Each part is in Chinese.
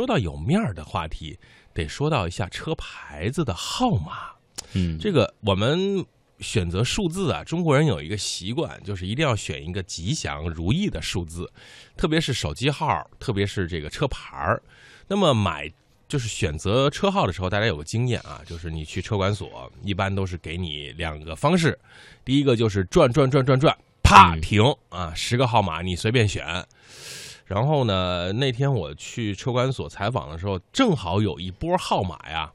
说到有面儿的话题，得说到一下车牌子的号码。嗯，这个我们选择数字啊，中国人有一个习惯，就是一定要选一个吉祥如意的数字，特别是手机号，特别是这个车牌儿。那么买就是选择车号的时候，大家有个经验啊，就是你去车管所，一般都是给你两个方式，第一个就是转转转转转，啪嗯停啊，十个号码你随便选。然后呢，那天我去车管所采访的时候，正好有一波号码呀，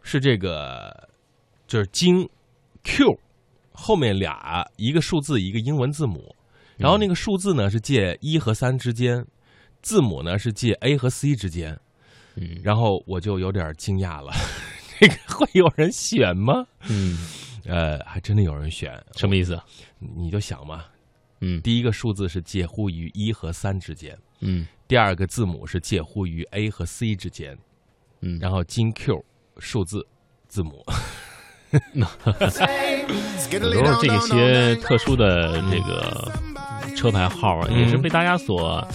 是这个就是京 Q 后面俩一个数字一个英文字母，然后那个数字呢是介一和三之间，字母呢是介 A 和 C 之间，嗯然后我就有点惊讶了，这个会有人选吗？嗯，呃，还真的有人选，什么意思？你就想嘛，嗯。第一个数字是介乎于一和三之间，嗯。第二个字母是介乎于 A 和 C 之间，嗯，然后金 Q 数字字母，有时候这些特殊的这个车牌号啊，嗯。也是被大家所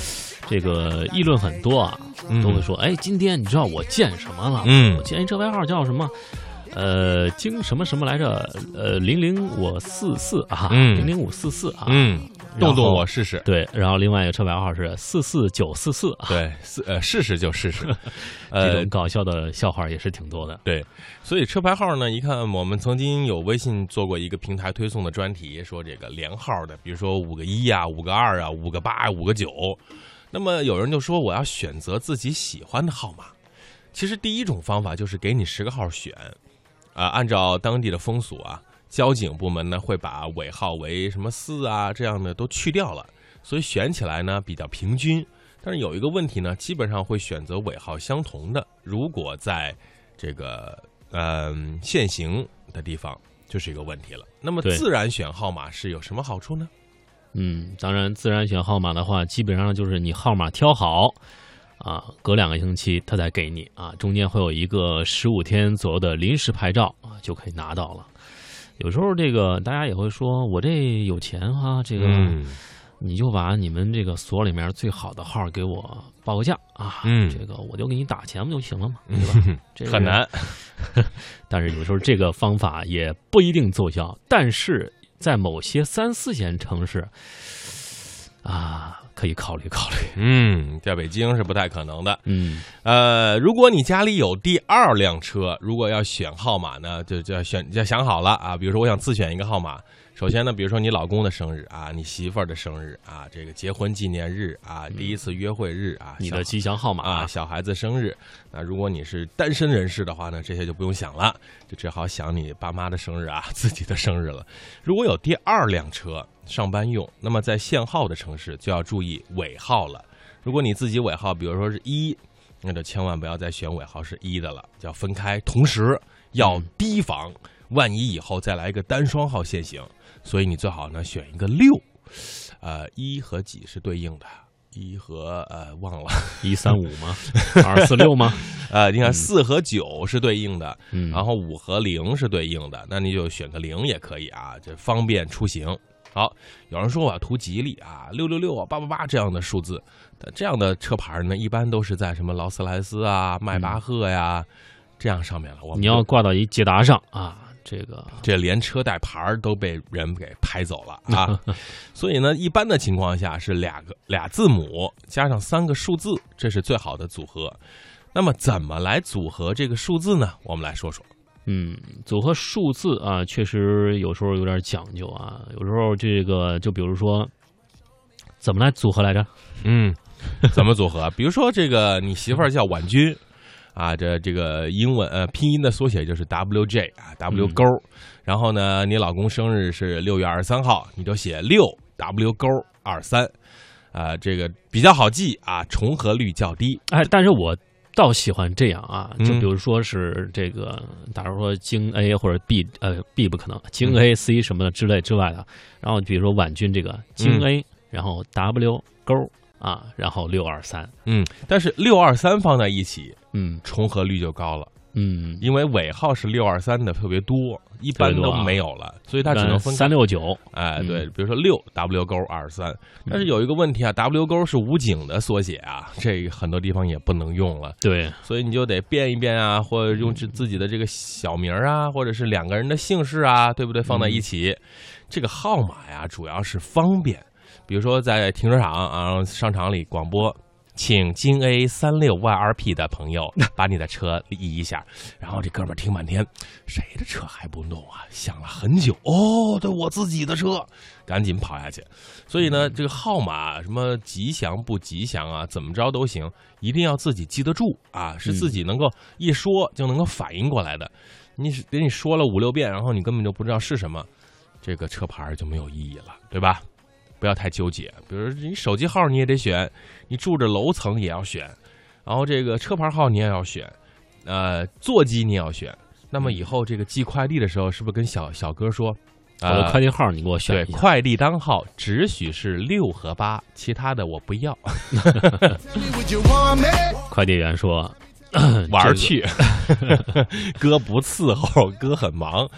这个议论很多啊，嗯。都会说，哎，今天你知道我见什么了？嗯。我见一车牌号叫什么？呃，京什么什么来着？呃，零零五四四啊，嗯零零五四四啊，嗯，动动我试试。对，然后另外一个车牌号是四四九四四啊，对，四呃，试试就试试。这呃种，搞笑的笑话也是挺多的。对，所以车牌号呢，一看我们曾经有微信做过一个平台推送的专题，说这个连号的，比如说五个一啊、五个二啊、五个八、五个九。那么有人就说我要选择自己喜欢的号码。其实第一种方法就是给你十个号选，啊、按照当地的风俗啊，交警部门呢会把尾号为什么四啊这样的都去掉了，所以选起来呢比较平均。但是有一个问题呢，基本上会选择尾号相同的。如果在这个嗯、限行的地方，就是一个问题了。那么自然选号码是有什么好处呢？嗯，当然，自然选号码的话，基本上就是你号码挑好啊，隔两个星期他再给你啊，中间会有一个十五天左右的临时牌照啊，就可以拿到了。有时候这个大家也会说，我这有钱哈、这个、嗯你就把你们这个所里面最好的号给我报个价啊，嗯这个我就给你打钱不就行了嘛，对吧？这个很难。但是有时候这个方法也不一定奏效，但是在某些三四线城市啊，可以考虑考虑。嗯，在北京是不太可能的。嗯呃，如果你家里有第二辆车，如果要选号码呢，就就要选就要想好了啊。比如说，我想自选一个号码，首先呢，比如说你老公的生日啊，你媳妇儿的生日啊，这个结婚纪念日啊，第一次约会日啊，你的吉祥号码啊，小孩子生日。那如果你是单身人士的话呢，这些就不用想了，就只好想你爸妈的生日啊，自己的生日了。如果有第二辆车上班用，那么在限号的城市就要注意尾号了。如果你自己尾号，比如说是一，那就千万不要再选尾号是一的了，就要分开。同时要提防，万一以后再来一个单双号限行，所以你最好呢选一个六，呃，一和几是对应的。一和呃忘了，一三五吗？二四六吗？呃，你看四和九是对应的，嗯，然后五和零是对应的，那你就选个零也可以啊，这方便出行。好，有人说我要图吉利啊，六六六啊，八八八这样的数字，但这样的车牌呢，一般都是在什么劳斯莱斯啊、迈巴赫呀、这样上面了。我们你要挂到一捷达上啊，这个这连车带牌儿都被人给拍走了啊！所以呢，一般的情况下是俩个俩字母加上三个数字，这是最好的组合。那么怎么来组合这个数字呢？我们来说说。嗯，组合数字啊，确实有时候有点讲究啊。有时候这个，就比如说，怎么来组合来着？嗯，怎么组合？比如说这个，你媳妇儿叫婉君，啊，这这个英文呃拼音的缩写就是 WJ 啊，W 嗯勾。然后呢，你老公生日是六月二十三号，你就写六 W 勾二三，啊，这个比较好记啊，重合率较低。哎，但是我倒喜欢这样啊，就嗯比如说是这个，假如说京 A 或者 B，呃，B 不可能，京 A、C 什么的之类之外的。然后比如说婉君这个京 A，、然后 W 勾啊，然后六二三，嗯，但是六二三放在一起，嗯重合率就高了。嗯，因为尾号是六二三的特别多，一般都没有了，所以它只能分开三。六九，哎，嗯对，比如说六 W 勾二三，但是有一个问题啊，W 勾是武警的缩写啊，这很多地方也不能用了，对，所以你就得变一变啊，或者用自自己的这个小名啊，或者是两个人的姓氏啊，对不对？放在一起，这个号码呀，主要是方便。比如说在停车场啊、商场里广播，请京 A 三六 YRP 的朋友把你的车移一下。然后这哥们儿听半天，谁的车还不弄啊？想了很久，哦，对我自己的车，赶紧跑下去。所以呢，这个号码什么吉祥不吉祥啊，怎么着都行，一定要自己记得住啊，是自己能够一说就能够反应过来的。你给你说了五六遍，然后你根本就不知道是什么，这个车牌就没有意义了，对吧？不要太纠结。比如你手机号你也得选，你住着楼层也要选，然后这个车牌号你也要选，呃，座机你也要选。那么以后这个寄快递的时候，是不是跟小小哥说，我的呃快递号你给我选对，快递单号只许是六和八，其他的我不要? 快递员说，玩儿去。哥不伺候，哥很忙。